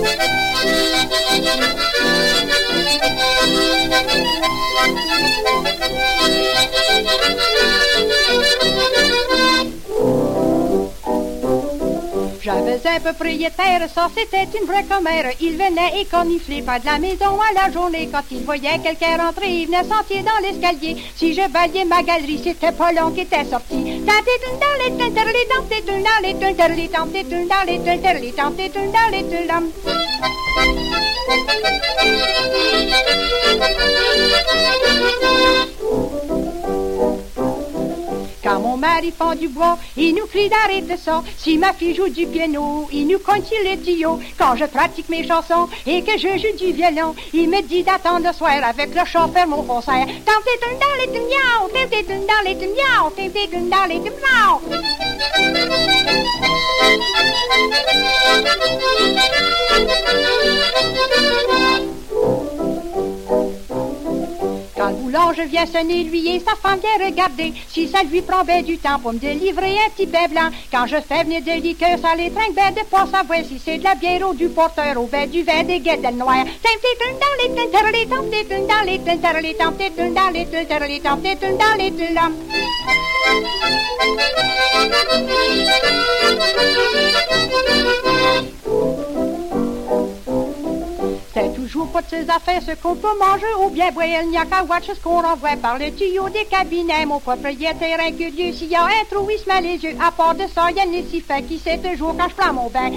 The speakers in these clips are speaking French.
Thank you. J'avais un propriétaire, ça c'était une vraie commère. Il venait écornifler pas de la maison à la journée. Quand il voyait quelqu'un rentrer, il venait sentier dans l'escalier. Si je balayais ma galerie, c'était pas long qui était sorti. Mari fend du bois, il nous crie d'arrêter ça. Si ma fille joue du piano, il nous sur les tuyaux. Quand je pratique mes chansons et que je joue du violon, il me dit d'attendre le soir avec le chauffeur mon concert. Dans les boulanger vient sonner, lui et sa femme vient regarder si ça lui prend bien du temps pour me délivrer un petit bain blanc. Quand je fais venir des liqueurs, ça les trinque de pas savoir si c'est de la bière ou du porteur ou ben du vin des guettes noires. les pas de affaires ce qu'on peut manger ou bien boire. Il n'y a qu'à watch ce qu'on renvoie par le tuyau des cabinets. Mon propriétaire incurieux, s'il y a un trou, il se met les yeux. À part de ça, il y a une si fait qui sait toujours quand je prends mon bain.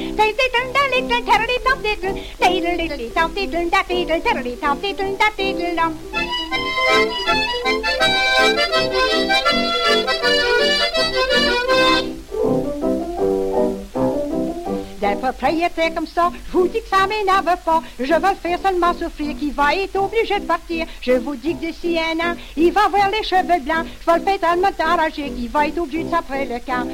Des propriétaires comme ça, je vous dis que ça m'énerve pas. Je veux le faire seulement souffrir, qui va être obligé de partir. Je vous dis que d'ici un an, il va avoir les cheveux blancs. Je vais le faire tellement enragé qu'il va être obligé de s'après le camp.